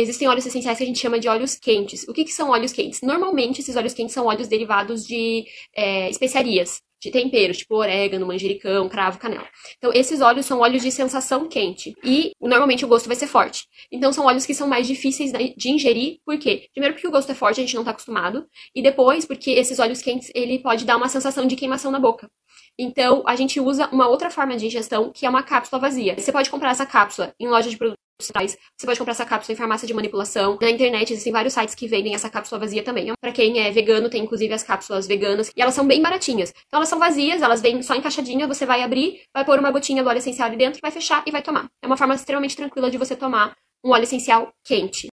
existem óleos essenciais que a gente chama de óleos quentes. O que, que são óleos quentes? Normalmente, esses óleos quentes são óleos derivados de é, especiarias de temperos, tipo orégano, manjericão, cravo, canela. Então, esses óleos são óleos de sensação quente e normalmente o gosto vai ser forte. Então, são óleos que são mais difíceis de ingerir, por quê? Primeiro, porque o gosto é forte, a gente não tá acostumado, e depois, porque esses óleos quentes ele pode dar uma sensação de queimação na boca. Então, a gente usa uma outra forma de ingestão, que é uma cápsula vazia. Você pode comprar essa cápsula em loja de produtos você pode comprar essa cápsula em farmácia de manipulação. Na internet existem vários sites que vendem essa cápsula vazia também. Para quem é vegano, tem inclusive as cápsulas veganas. E elas são bem baratinhas. Então elas são vazias, elas vêm só encaixadinha. Você vai abrir, vai pôr uma gotinha do óleo essencial ali dentro, vai fechar e vai tomar. É uma forma extremamente tranquila de você tomar um óleo essencial quente.